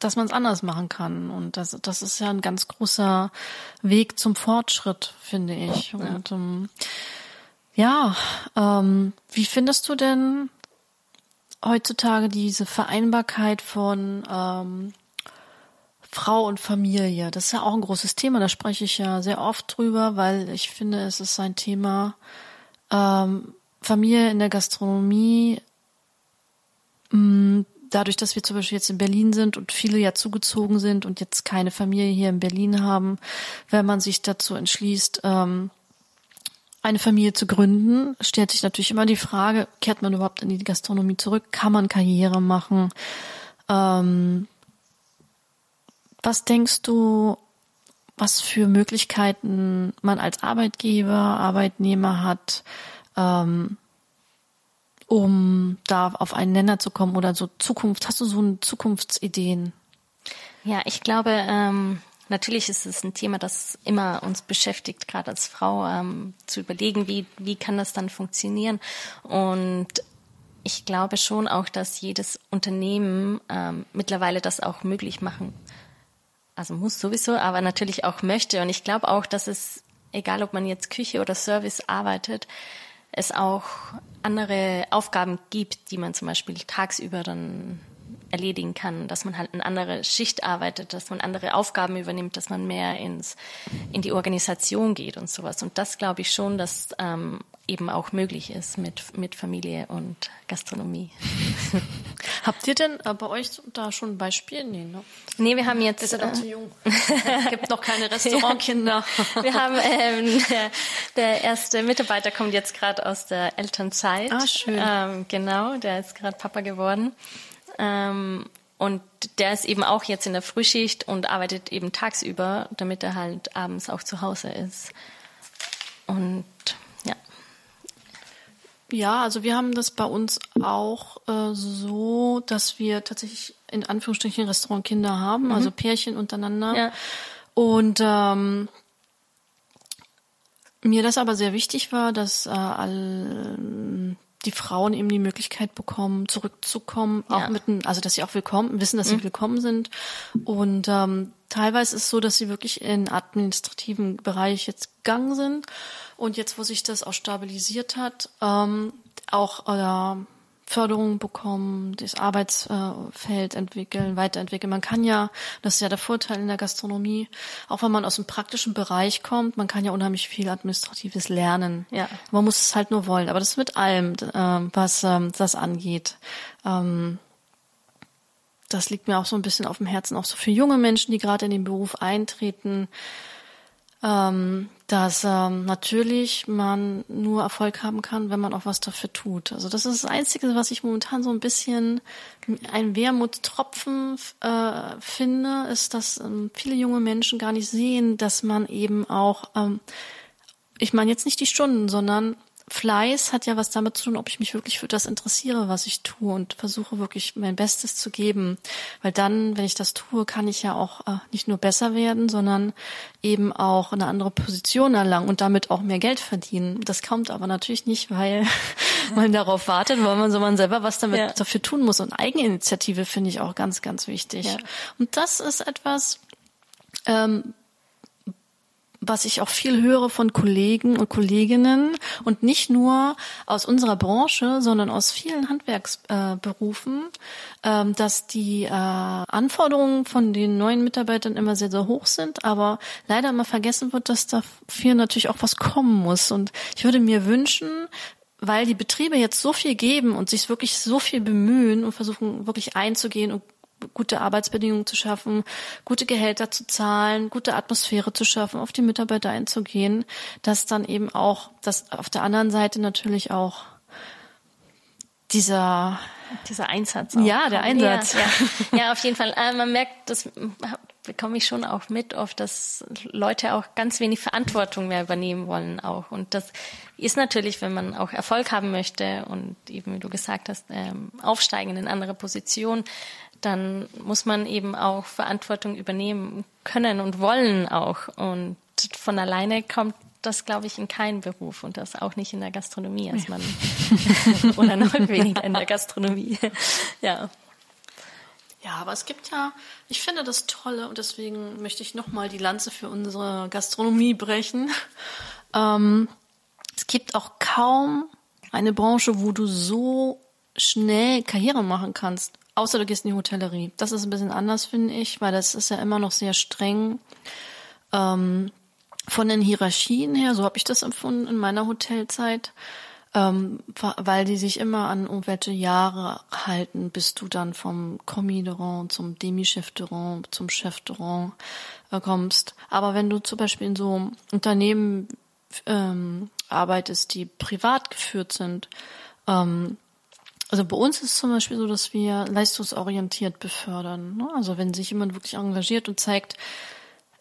dass man es anders machen kann. Und das, das ist ja ein ganz großer Weg zum Fortschritt, finde ich. Ja. Und ähm, ja, ähm, wie findest du denn heutzutage diese Vereinbarkeit von ähm, Frau und Familie? Das ist ja auch ein großes Thema, da spreche ich ja sehr oft drüber, weil ich finde, es ist ein Thema, ähm, Familie in der Gastronomie, mm, dadurch, dass wir zum Beispiel jetzt in Berlin sind und viele ja zugezogen sind und jetzt keine Familie hier in Berlin haben, wenn man sich dazu entschließt, ähm, eine Familie zu gründen, stellt sich natürlich immer die Frage, kehrt man überhaupt in die Gastronomie zurück? Kann man Karriere machen? Ähm, was denkst du, was für Möglichkeiten man als Arbeitgeber, Arbeitnehmer hat, ähm, um da auf einen Nenner zu kommen oder so Zukunft? Hast du so Zukunftsideen? Ja, ich glaube, ähm, natürlich ist es ein Thema, das immer uns beschäftigt, gerade als Frau, ähm, zu überlegen, wie, wie kann das dann funktionieren. Und ich glaube schon auch, dass jedes Unternehmen ähm, mittlerweile das auch möglich machen. Also muss sowieso, aber natürlich auch möchte. Und ich glaube auch, dass es, egal ob man jetzt Küche oder Service arbeitet, es auch andere Aufgaben gibt, die man zum Beispiel tagsüber dann erledigen kann, dass man halt eine andere Schicht arbeitet, dass man andere Aufgaben übernimmt, dass man mehr ins, in die Organisation geht und sowas. Und das glaube ich schon, dass ähm, eben auch möglich ist mit, mit Familie und Gastronomie. Habt ihr denn äh, bei euch da schon ein Beispiel? Nee, ne? Nee, wir haben jetzt. Ist ja noch zu jung. gibt noch keine Restaurantkinder. wir haben ähm, der, der erste Mitarbeiter kommt jetzt gerade aus der Elternzeit. Ah, schön. Ähm, genau, der ist gerade Papa geworden. Ähm, und der ist eben auch jetzt in der Frühschicht und arbeitet eben tagsüber, damit er halt abends auch zu Hause ist. Und ja. Ja, also wir haben das bei uns auch äh, so, dass wir tatsächlich in Anführungsstrichen Restaurantkinder haben, mhm. also Pärchen untereinander. Ja. Und ähm, mir das aber sehr wichtig war, dass äh, all, die Frauen eben die Möglichkeit bekommen, zurückzukommen, auch ja. mit einem, also dass sie auch willkommen, wissen, dass sie mhm. willkommen sind. Und ähm, teilweise ist es so, dass sie wirklich in administrativen Bereich jetzt gegangen sind. Und jetzt, wo sich das auch stabilisiert hat, ähm, auch äh, Förderung bekommen, das Arbeitsfeld entwickeln, weiterentwickeln. Man kann ja, das ist ja der Vorteil in der Gastronomie, auch wenn man aus dem praktischen Bereich kommt, man kann ja unheimlich viel Administratives lernen. Ja. Man muss es halt nur wollen. Aber das ist mit allem, äh, was ähm, das angeht. Ähm, das liegt mir auch so ein bisschen auf dem Herzen, auch so für junge Menschen, die gerade in den Beruf eintreten ähm, dass ähm, natürlich man nur Erfolg haben kann, wenn man auch was dafür tut. Also das ist das Einzige, was ich momentan so ein bisschen ein Wermutstropfen äh, finde, ist, dass ähm, viele junge Menschen gar nicht sehen, dass man eben auch, ähm, ich meine jetzt nicht die Stunden, sondern Fleiß hat ja was damit zu tun, ob ich mich wirklich für das interessiere, was ich tue und versuche wirklich mein Bestes zu geben. Weil dann, wenn ich das tue, kann ich ja auch äh, nicht nur besser werden, sondern eben auch eine andere Position erlangen und damit auch mehr Geld verdienen. Das kommt aber natürlich nicht, weil man darauf wartet, weil man so man selber was damit ja. dafür tun muss. Und Eigeninitiative finde ich auch ganz, ganz wichtig. Ja. Und das ist etwas, ähm, was ich auch viel höre von Kollegen und Kolleginnen und nicht nur aus unserer Branche, sondern aus vielen Handwerksberufen, äh, dass die äh, Anforderungen von den neuen Mitarbeitern immer sehr, sehr hoch sind, aber leider immer vergessen wird, dass dafür natürlich auch was kommen muss. Und ich würde mir wünschen, weil die Betriebe jetzt so viel geben und sich wirklich so viel bemühen und versuchen wirklich einzugehen und gute Arbeitsbedingungen zu schaffen, gute Gehälter zu zahlen, gute Atmosphäre zu schaffen, auf die Mitarbeiter einzugehen, dass dann eben auch, dass auf der anderen Seite natürlich auch dieser dieser Einsatz. Auch. Ja, der Einsatz. Ja, ja. ja, auf jeden Fall. Äh, man merkt, das bekomme ich schon auch mit, oft, dass Leute auch ganz wenig Verantwortung mehr übernehmen wollen auch. Und das ist natürlich, wenn man auch Erfolg haben möchte und eben, wie du gesagt hast, ähm, aufsteigen in andere Positionen, dann muss man eben auch Verantwortung übernehmen können und wollen auch. Und von alleine kommt das, glaube ich, in keinen Beruf und das auch nicht in der Gastronomie, als man oder noch weniger in der Gastronomie. ja. Ja, aber es gibt ja, ich finde das Tolle und deswegen möchte ich nochmal die Lanze für unsere Gastronomie brechen. Ähm, es gibt auch kaum eine Branche, wo du so schnell Karriere machen kannst. Außer du gehst in die Hotellerie. Das ist ein bisschen anders, finde ich, weil das ist ja immer noch sehr streng. Ähm, von den Hierarchien her, so habe ich das empfunden in meiner Hotelzeit, ähm, weil die sich immer an irgendwelche Jahre halten, bis du dann vom Commis de Rang zum Demi-Chef de Rang zum Chef de Rang äh, kommst. Aber wenn du zum Beispiel in so Unternehmen ähm, arbeitest, die privat geführt sind, ähm, also bei uns ist es zum Beispiel so, dass wir leistungsorientiert befördern. Ne? Also wenn sich jemand wirklich engagiert und zeigt,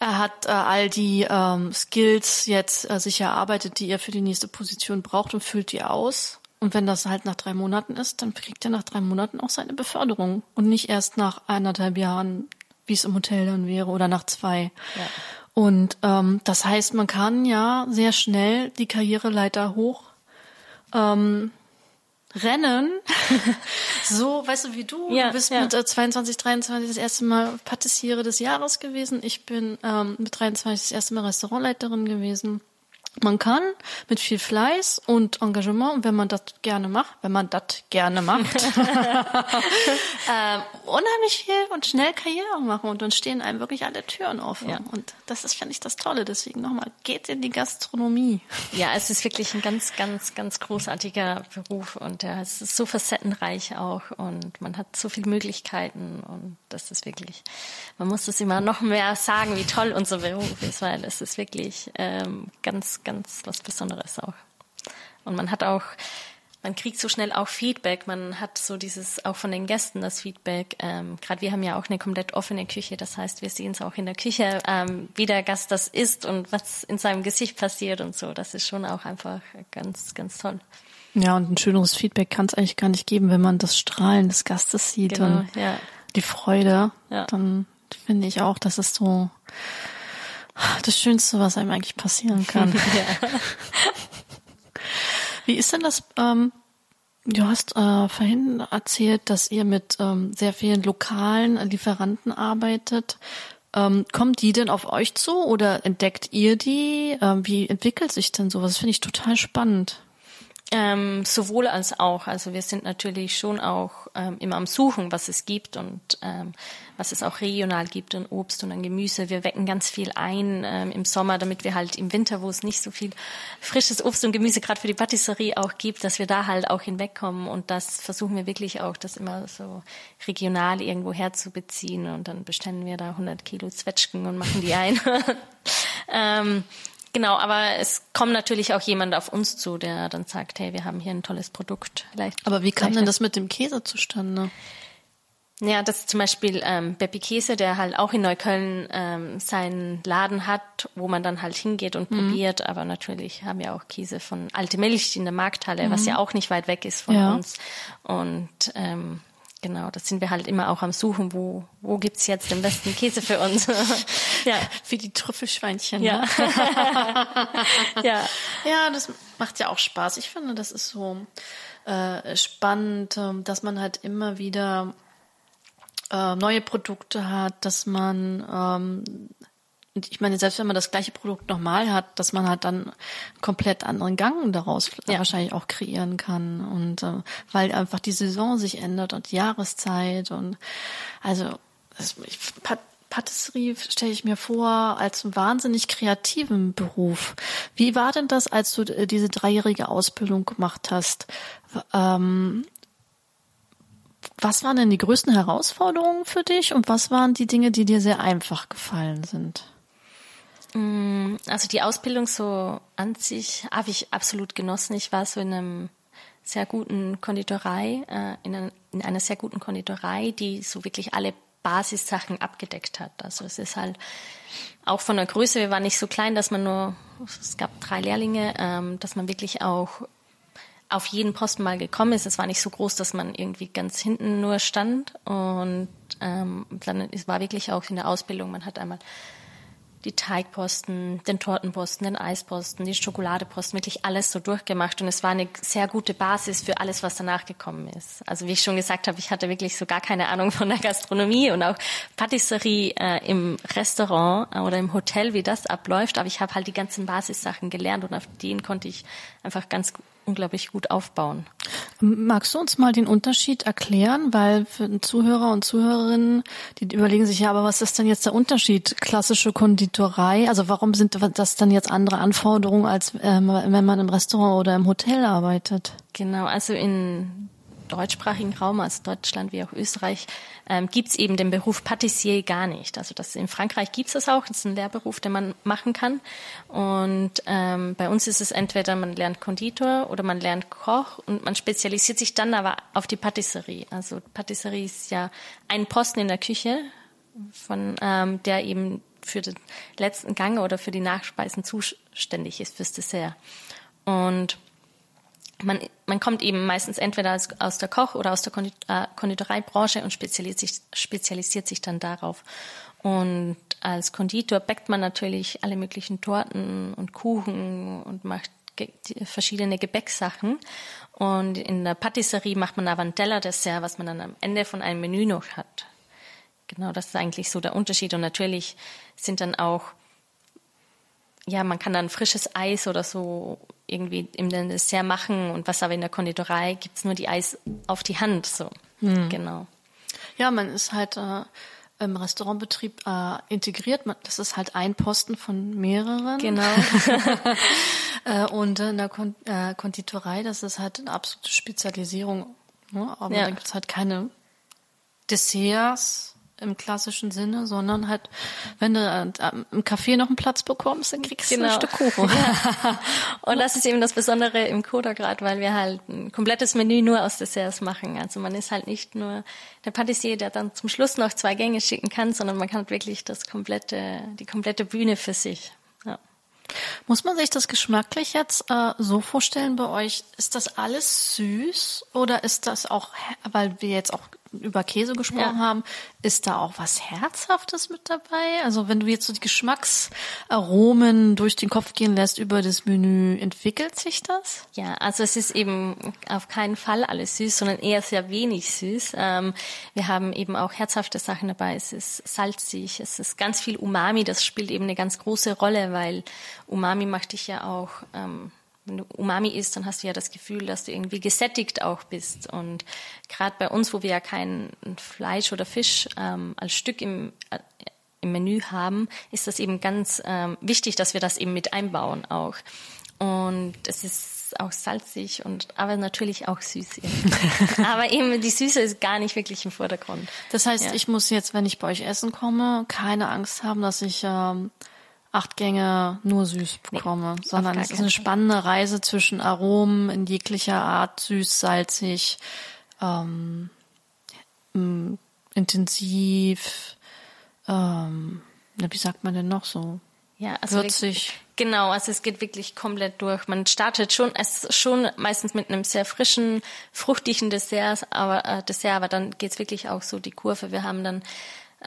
er hat äh, all die ähm, Skills jetzt äh, sich erarbeitet, die er für die nächste Position braucht und füllt die aus. Und wenn das halt nach drei Monaten ist, dann kriegt er nach drei Monaten auch seine Beförderung und nicht erst nach eineinhalb Jahren, wie es im Hotel dann wäre, oder nach zwei. Ja. Und ähm, das heißt, man kann ja sehr schnell die Karriereleiter hoch ähm, Rennen, so, weißt du, wie du, ja, du bist ja. mit äh, 22, 23 das erste Mal Patissiere des Jahres gewesen. Ich bin ähm, mit 23 das erste Mal Restaurantleiterin gewesen. Man kann mit viel Fleiß und Engagement, und wenn man das gerne macht, wenn man das gerne macht, äh, unheimlich viel und schnell Karriere machen und dann stehen einem wirklich alle Türen offen. Ja. Und das ist, finde ich, das Tolle. Deswegen nochmal, geht in die Gastronomie. Ja, es ist wirklich ein ganz, ganz, ganz großartiger Beruf und ja, es ist so facettenreich auch und man hat so viele Möglichkeiten und das ist wirklich, man muss es immer noch mehr sagen, wie toll unser Beruf ist, weil es ist wirklich ähm, ganz, ganz, was Besonderes auch. Und man hat auch, man kriegt so schnell auch Feedback. Man hat so dieses auch von den Gästen das Feedback. Ähm, Gerade wir haben ja auch eine komplett offene Küche. Das heißt, wir sehen es auch in der Küche, ähm, wie der Gast das isst und was in seinem Gesicht passiert und so. Das ist schon auch einfach ganz, ganz toll. Ja, und ein schöneres Feedback kann es eigentlich gar nicht geben, wenn man das Strahlen des Gastes sieht genau, und ja. die Freude. Ja. Dann finde ich auch, das ist so das Schönste, was einem eigentlich passieren kann. ja. Wie ist denn das? Ähm, du hast äh, vorhin erzählt, dass ihr mit ähm, sehr vielen lokalen Lieferanten arbeitet. Ähm, kommen die denn auf euch zu oder entdeckt ihr die? Ähm, wie entwickelt sich denn sowas? Das finde ich total spannend. Ähm, sowohl als auch. Also wir sind natürlich schon auch ähm, immer am Suchen, was es gibt und ähm, was es auch regional gibt an Obst und an Gemüse. Wir wecken ganz viel ein ähm, im Sommer, damit wir halt im Winter, wo es nicht so viel frisches Obst und Gemüse gerade für die Patisserie auch gibt, dass wir da halt auch hinwegkommen. Und das versuchen wir wirklich auch, das immer so regional irgendwo herzubeziehen. Und dann bestellen wir da 100 Kilo Zwetschgen und machen die ein. Genau, aber es kommt natürlich auch jemand auf uns zu, der dann sagt, hey, wir haben hier ein tolles Produkt. Vielleicht, aber wie kam denn das mit dem Käse zustande? Ja, das ist zum Beispiel ähm, Beppi Käse, der halt auch in Neukölln ähm, seinen Laden hat, wo man dann halt hingeht und mhm. probiert. Aber natürlich haben wir auch Käse von Alte Milch in der Markthalle, mhm. was ja auch nicht weit weg ist von ja. uns. Und ähm, Genau, das sind wir halt immer auch am Suchen, wo, wo gibt's jetzt den besten Käse für uns? ja, wie die Trüffelschweinchen. Ja. Ne? ja. ja, das macht ja auch Spaß. Ich finde, das ist so äh, spannend, ähm, dass man halt immer wieder äh, neue Produkte hat, dass man ähm, und ich meine, selbst wenn man das gleiche Produkt nochmal hat, dass man halt dann einen komplett anderen Gang daraus ja. wahrscheinlich auch kreieren kann. Und äh, weil einfach die Saison sich ändert und die Jahreszeit und also das, ich, Patisserie stelle ich mir vor als einen wahnsinnig kreativen Beruf. Wie war denn das, als du äh, diese dreijährige Ausbildung gemacht hast? Ähm, was waren denn die größten Herausforderungen für dich und was waren die Dinge, die dir sehr einfach gefallen sind? Mm, also die Ausbildung so an sich habe ich absolut genossen. Ich war so in einem sehr guten Konditorei, äh, in, einer, in einer sehr guten Konditorei, die so wirklich alle Basissachen abgedeckt hat. Also es ist halt auch von der Größe, wir waren nicht so klein, dass man nur, es gab drei Lehrlinge, ähm, dass man wirklich auch auf jeden Posten mal gekommen ist. Es war nicht so groß, dass man irgendwie ganz hinten nur stand. Und ähm, dann es war wirklich auch in der Ausbildung, man hat einmal die Teigposten, den Tortenposten, den Eisposten, die Schokoladeposten, wirklich alles so durchgemacht. Und es war eine sehr gute Basis für alles, was danach gekommen ist. Also wie ich schon gesagt habe, ich hatte wirklich so gar keine Ahnung von der Gastronomie und auch Patisserie äh, im Restaurant oder im Hotel, wie das abläuft. Aber ich habe halt die ganzen Basissachen gelernt und auf denen konnte ich einfach ganz unglaublich gut aufbauen. Magst du uns mal den Unterschied erklären? Weil für Zuhörer und Zuhörerinnen, die überlegen sich ja, aber was ist denn jetzt der Unterschied? Klassische Konditorei, also warum sind das dann jetzt andere Anforderungen, als ähm, wenn man im Restaurant oder im Hotel arbeitet? Genau, also in deutschsprachigen Raum, also Deutschland wie auch Österreich, ähm, gibt es eben den Beruf Patissier gar nicht. Also das in Frankreich gibt es das auch, das ist ein Lehrberuf, den man machen kann. Und ähm, bei uns ist es entweder man lernt Konditor oder man lernt Koch und man spezialisiert sich dann aber auf die Patisserie. Also Patisserie ist ja ein Posten in der Küche, von ähm, der eben für den letzten Gang oder für die Nachspeisen zuständig ist fürs Dessert. Und man, man kommt eben meistens entweder aus, der Koch- oder aus der äh, Konditoreibranche und spezialisiert sich, spezialisiert sich dann darauf. Und als Konditor backt man natürlich alle möglichen Torten und Kuchen und macht verschiedene Gebäcksachen. Und in der Patisserie macht man Teller-Dessert, was man dann am Ende von einem Menü noch hat. Genau, das ist eigentlich so der Unterschied. Und natürlich sind dann auch ja, man kann dann frisches Eis oder so irgendwie im Dessert machen und was aber in der Konditorei gibt's nur die Eis auf die Hand, so. Hm. Genau. Ja, man ist halt äh, im Restaurantbetrieb äh, integriert. Man, das ist halt ein Posten von mehreren. Genau. äh, und in der Kon äh, Konditorei, das ist halt eine absolute Spezialisierung. Ne? Aber ja. da gibt's halt keine Desserts im klassischen Sinne, sondern halt, wenn du äh, im Café noch einen Platz bekommst, dann kriegst genau. du ein Stück Kuchen. Ja. Und das ist eben das Besondere im Coda gerade, weil wir halt ein komplettes Menü nur aus Desserts machen. Also man ist halt nicht nur der Patissier, der dann zum Schluss noch zwei Gänge schicken kann, sondern man kann wirklich das komplette, die komplette Bühne für sich. Ja. Muss man sich das geschmacklich jetzt äh, so vorstellen bei euch? Ist das alles süß oder ist das auch, weil wir jetzt auch über Käse gesprochen ja. haben, ist da auch was Herzhaftes mit dabei? Also wenn du jetzt so die Geschmacksaromen durch den Kopf gehen lässt über das Menü, entwickelt sich das? Ja, also es ist eben auf keinen Fall alles süß, sondern eher sehr wenig süß. Ähm, wir haben eben auch herzhafte Sachen dabei. Es ist salzig, es ist ganz viel Umami. Das spielt eben eine ganz große Rolle, weil Umami macht dich ja auch ähm, wenn du Umami isst, dann hast du ja das Gefühl, dass du irgendwie gesättigt auch bist. Und gerade bei uns, wo wir ja kein Fleisch oder Fisch ähm, als Stück im, äh, im Menü haben, ist das eben ganz ähm, wichtig, dass wir das eben mit einbauen auch. Und es ist auch salzig und aber natürlich auch süß. aber eben die Süße ist gar nicht wirklich im Vordergrund. Das heißt, ja. ich muss jetzt, wenn ich bei euch essen komme, keine Angst haben, dass ich ähm, acht Gänge nur süß bekomme, nee, sondern es ist eine spannende Reise zwischen Aromen in jeglicher Art, süß, salzig, ähm, intensiv, ähm, wie sagt man denn noch so? Ja, also würzig. Genau, also es geht wirklich komplett durch. Man startet schon, es schon meistens mit einem sehr frischen, fruchtigen Dessert, aber äh, Dessert, aber dann geht's wirklich auch so die Kurve. Wir haben dann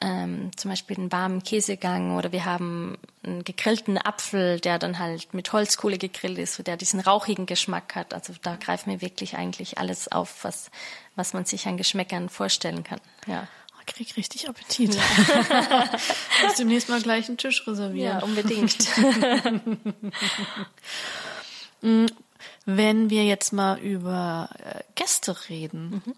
ähm, zum Beispiel einen warmen Käsegang oder wir haben einen gegrillten Apfel, der dann halt mit Holzkohle gegrillt ist, der diesen rauchigen Geschmack hat. Also da greifen wir wirklich eigentlich alles auf, was, was man sich an Geschmäckern vorstellen kann. Ja. Oh, ich krieg richtig Appetit. Ja. muss demnächst mal gleich einen Tisch reservieren. Ja, unbedingt. Mm, wenn wir jetzt mal über äh, Gäste reden, mhm.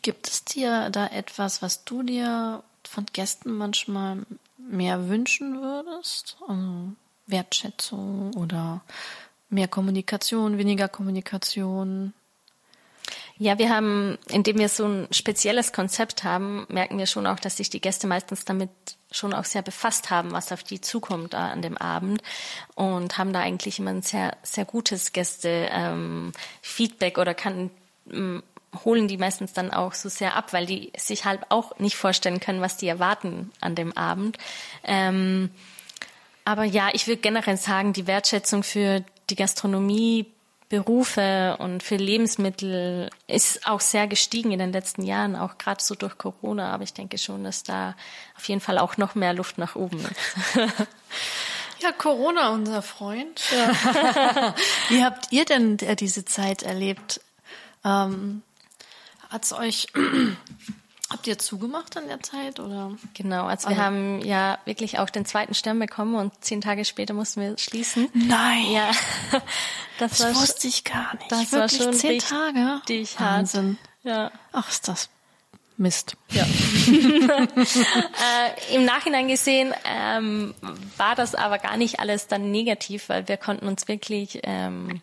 gibt es dir da etwas, was du dir von Gästen manchmal mehr wünschen würdest? Also Wertschätzung oder mehr Kommunikation, weniger Kommunikation? Ja, wir haben, indem wir so ein spezielles Konzept haben, merken wir schon auch, dass sich die Gäste meistens damit schon auch sehr befasst haben, was auf die zukommt an dem Abend und haben da eigentlich immer ein sehr, sehr gutes Gäste-Feedback ähm, oder kann holen die meistens dann auch so sehr ab, weil die sich halt auch nicht vorstellen können, was die erwarten an dem Abend. Ähm, aber ja, ich würde generell sagen, die Wertschätzung für die Gastronomie, Berufe und für Lebensmittel ist auch sehr gestiegen in den letzten Jahren, auch gerade so durch Corona. Aber ich denke schon, dass da auf jeden Fall auch noch mehr Luft nach oben ist. Ja, Corona, unser Freund. Ja. Wie habt ihr denn diese Zeit erlebt? Ähm, Hat's euch Habt ihr zugemacht in der Zeit oder? Genau, also wir also, haben ja wirklich auch den zweiten Stern bekommen und zehn Tage später mussten wir schließen. Nein. Ja. Das, das wusste ich gar nicht. Das wirklich war schon zehn Tage. Richtig Wahnsinn. Ja. Ach, ist das Mist. Ja. äh, Im Nachhinein gesehen ähm, war das aber gar nicht alles dann negativ, weil wir konnten uns wirklich ähm,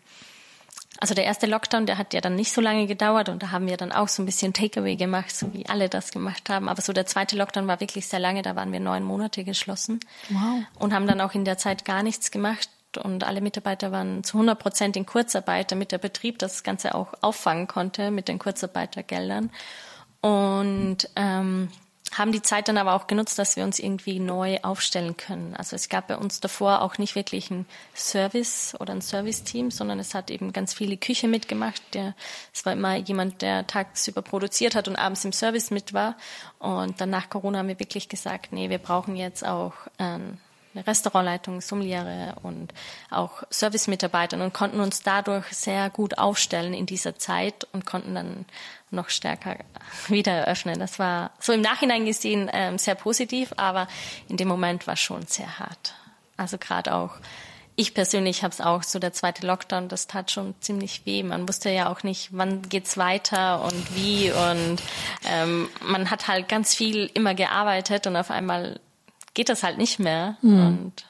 also der erste Lockdown, der hat ja dann nicht so lange gedauert und da haben wir dann auch so ein bisschen Takeaway gemacht, so wie alle das gemacht haben. Aber so der zweite Lockdown war wirklich sehr lange, da waren wir neun Monate geschlossen. Wow. Und haben dann auch in der Zeit gar nichts gemacht und alle Mitarbeiter waren zu 100 Prozent in Kurzarbeit, damit der Betrieb das Ganze auch auffangen konnte mit den Kurzarbeitergeldern. Und ähm, haben die Zeit dann aber auch genutzt, dass wir uns irgendwie neu aufstellen können. Also es gab bei uns davor auch nicht wirklich ein Service oder ein Service-Team, sondern es hat eben ganz viele Küche mitgemacht. Der, es war immer jemand, der tagsüber produziert hat und abends im Service mit war. Und dann nach Corona haben wir wirklich gesagt, nee, wir brauchen jetzt auch ähm, eine Restaurantleitung, Sommeliere und auch Servicemitarbeiter und konnten uns dadurch sehr gut aufstellen in dieser Zeit und konnten dann noch stärker wieder eröffnen. Das war so im Nachhinein gesehen ähm, sehr positiv, aber in dem Moment war schon sehr hart. Also gerade auch ich persönlich habe es auch so der zweite Lockdown, das tat schon ziemlich weh. Man wusste ja auch nicht, wann geht's weiter und wie und ähm, man hat halt ganz viel immer gearbeitet und auf einmal geht das halt nicht mehr mhm. und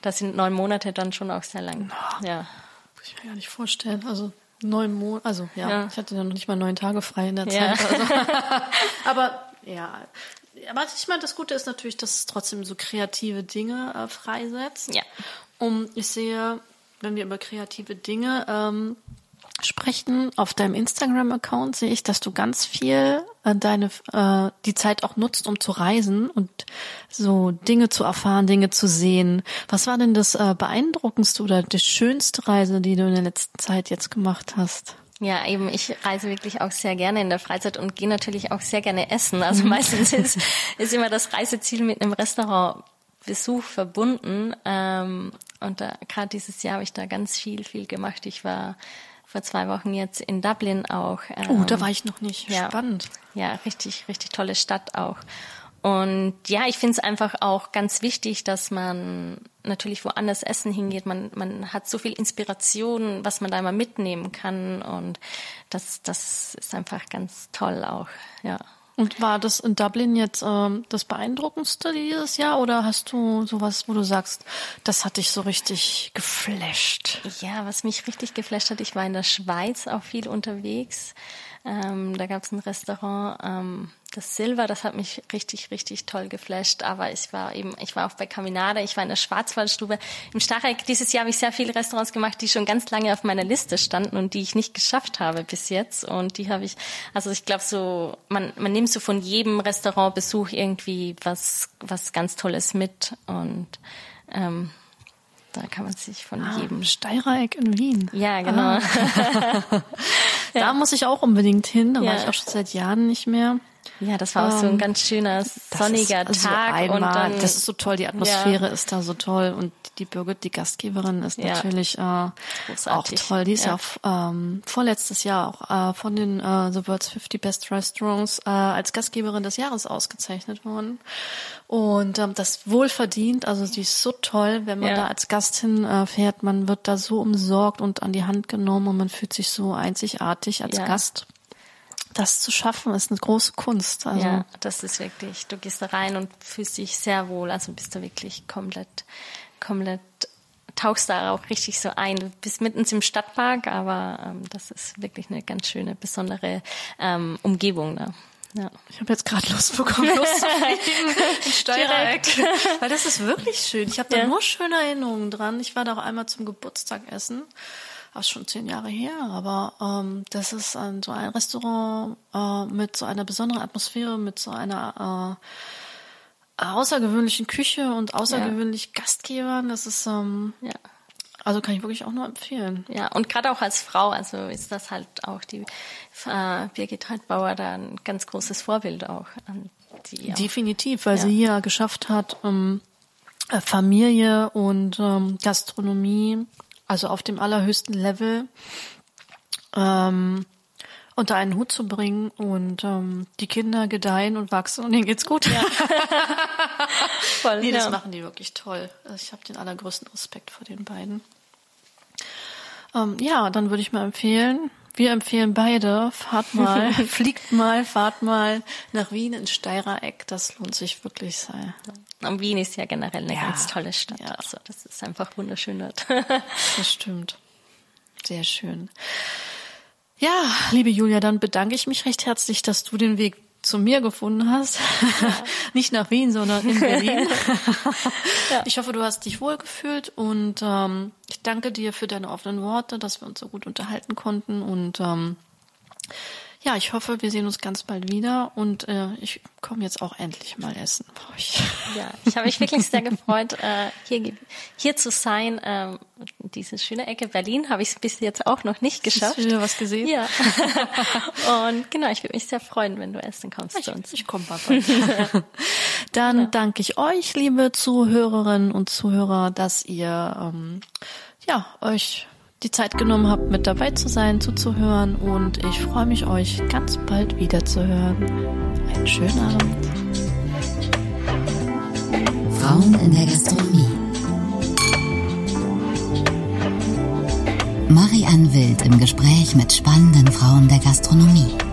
das sind neun Monate dann schon auch sehr lang. Ja. Muss ich mir gar nicht vorstellen. Also neun Monate, also ja, ja, ich hatte ja noch nicht mal neun Tage frei in der Zeit. Ja. Also. aber ja, aber ich meine, das Gute ist natürlich, dass es trotzdem so kreative Dinge äh, freisetzt. Ja. Und ich sehe, wenn wir über kreative Dinge ähm, sprechen, auf deinem Instagram-Account sehe ich, dass du ganz viel äh, deine äh, die Zeit auch nutzt, um zu reisen und so Dinge zu erfahren, Dinge zu sehen. Was war denn das äh, beeindruckendste oder die schönste Reise, die du in der letzten Zeit jetzt gemacht hast? Ja, eben, ich reise wirklich auch sehr gerne in der Freizeit und gehe natürlich auch sehr gerne essen. Also meistens ist, ist immer das Reiseziel mit einem Restaurantbesuch verbunden. Ähm, und gerade dieses Jahr habe ich da ganz viel, viel gemacht. Ich war vor zwei Wochen jetzt in Dublin auch. Ähm, oh, da war ich noch nicht. Ja, Spannend. Ja, richtig, richtig tolle Stadt auch. Und ja, ich finde es einfach auch ganz wichtig, dass man natürlich woanders essen hingeht, man, man hat so viel Inspiration, was man da immer mitnehmen kann und das, das ist einfach ganz toll auch, ja. Und war das in Dublin jetzt ähm, das beeindruckendste dieses Jahr oder hast du sowas, wo du sagst, das hat dich so richtig geflasht? Ja, was mich richtig geflasht hat, ich war in der Schweiz auch viel unterwegs. Ähm, da gab es ein Restaurant, ähm, das Silver, das hat mich richtig, richtig toll geflasht. Aber ich war eben, ich war auch bei Caminada, ich war in der Schwarzwaldstube. Im Stacheck dieses Jahr habe ich sehr viele Restaurants gemacht, die schon ganz lange auf meiner Liste standen und die ich nicht geschafft habe bis jetzt. Und die habe ich, also ich glaube so, man, man nimmt so von jedem Restaurantbesuch irgendwie was, was ganz Tolles mit und ähm, da kann man sich von ah, jedem. Steirereck in Wien. Ja, genau. Ah. da ja. muss ich auch unbedingt hin. Da ja. war ich auch schon seit Jahren nicht mehr. Ja, das war auch so ein ähm, ganz schöner sonniger ist, Tag. Also und dann, das ist so toll, die Atmosphäre ja. ist da so toll und die Birgit, die Gastgeberin, ist ja. natürlich äh, auch toll. Die ist ja, ja ähm, vorletztes Jahr auch äh, von den äh, The World's 50 Best Restaurants äh, als Gastgeberin des Jahres ausgezeichnet worden. Und ähm, das wohlverdient, also sie ist so toll, wenn man da als Gast hinfährt, äh, man wird da so umsorgt und an die Hand genommen und man fühlt sich so einzigartig als Gast das zu schaffen, ist eine große Kunst. Also ja, das ist wirklich, du gehst da rein und fühlst dich sehr wohl, also bist du wirklich komplett, komplett, tauchst da auch richtig so ein. Du bist mitten im Stadtpark, aber ähm, das ist wirklich eine ganz schöne, besondere ähm, Umgebung da. Ja. Ich habe jetzt gerade Lust bekommen, Lust zu in Steirereck. Weil das ist wirklich schön. Ich habe da ja. nur schöne Erinnerungen dran. Ich war da auch einmal zum Geburtstag essen ist schon zehn Jahre her, aber ähm, das ist ein, so ein Restaurant äh, mit so einer besonderen Atmosphäre, mit so einer äh, außergewöhnlichen Küche und außergewöhnlich ja. Gastgebern. Das ist ähm, ja. Also kann ich wirklich auch nur empfehlen. Ja, und gerade auch als Frau, also ist das halt auch die äh, Birgit Heidbauer da ein ganz großes Vorbild auch. An die auch. Definitiv, weil ja. sie hier geschafft hat, ähm, Familie und ähm, Gastronomie also auf dem allerhöchsten Level ähm, unter einen Hut zu bringen und ähm, die Kinder gedeihen und wachsen und denen geht's gut. Ja. Voll, nee, das ja. machen die wirklich toll. Also ich habe den allergrößten Respekt vor den beiden. Ähm, ja, dann würde ich mal empfehlen, wir empfehlen beide, fahrt mal, fliegt mal, fahrt mal nach Wien ins Steirereck. Das lohnt sich wirklich sehr. Und Wien ist ja generell eine ja, ganz tolle Stadt. Ja. Also das ist einfach wunderschön dort. das stimmt. Sehr schön. Ja, liebe Julia, dann bedanke ich mich recht herzlich, dass du den Weg zu mir gefunden hast. Ja. Nicht nach Wien, sondern in Berlin. ja. Ich hoffe, du hast dich wohlgefühlt und ähm, ich danke dir für deine offenen Worte, dass wir uns so gut unterhalten konnten und ähm, ja, ich hoffe, wir sehen uns ganz bald wieder und äh, ich komme jetzt auch endlich mal essen bei euch. Ja, ich habe mich wirklich sehr gefreut, äh, hier, hier zu sein. Ähm, diese schöne Ecke Berlin habe ich bis jetzt auch noch nicht geschafft. Hast du wieder was gesehen? Ja. und genau, ich würde mich sehr freuen, wenn du essen kommst ich, zu uns. Ich komme bald. Dann ja. danke ich euch, liebe Zuhörerinnen und Zuhörer, dass ihr ähm, ja euch die Zeit genommen habt, mit dabei zu sein, zuzuhören und ich freue mich, euch ganz bald wieder zu hören. Einen schönen Abend. Frauen in der Gastronomie. Marianne Wild im Gespräch mit spannenden Frauen der Gastronomie.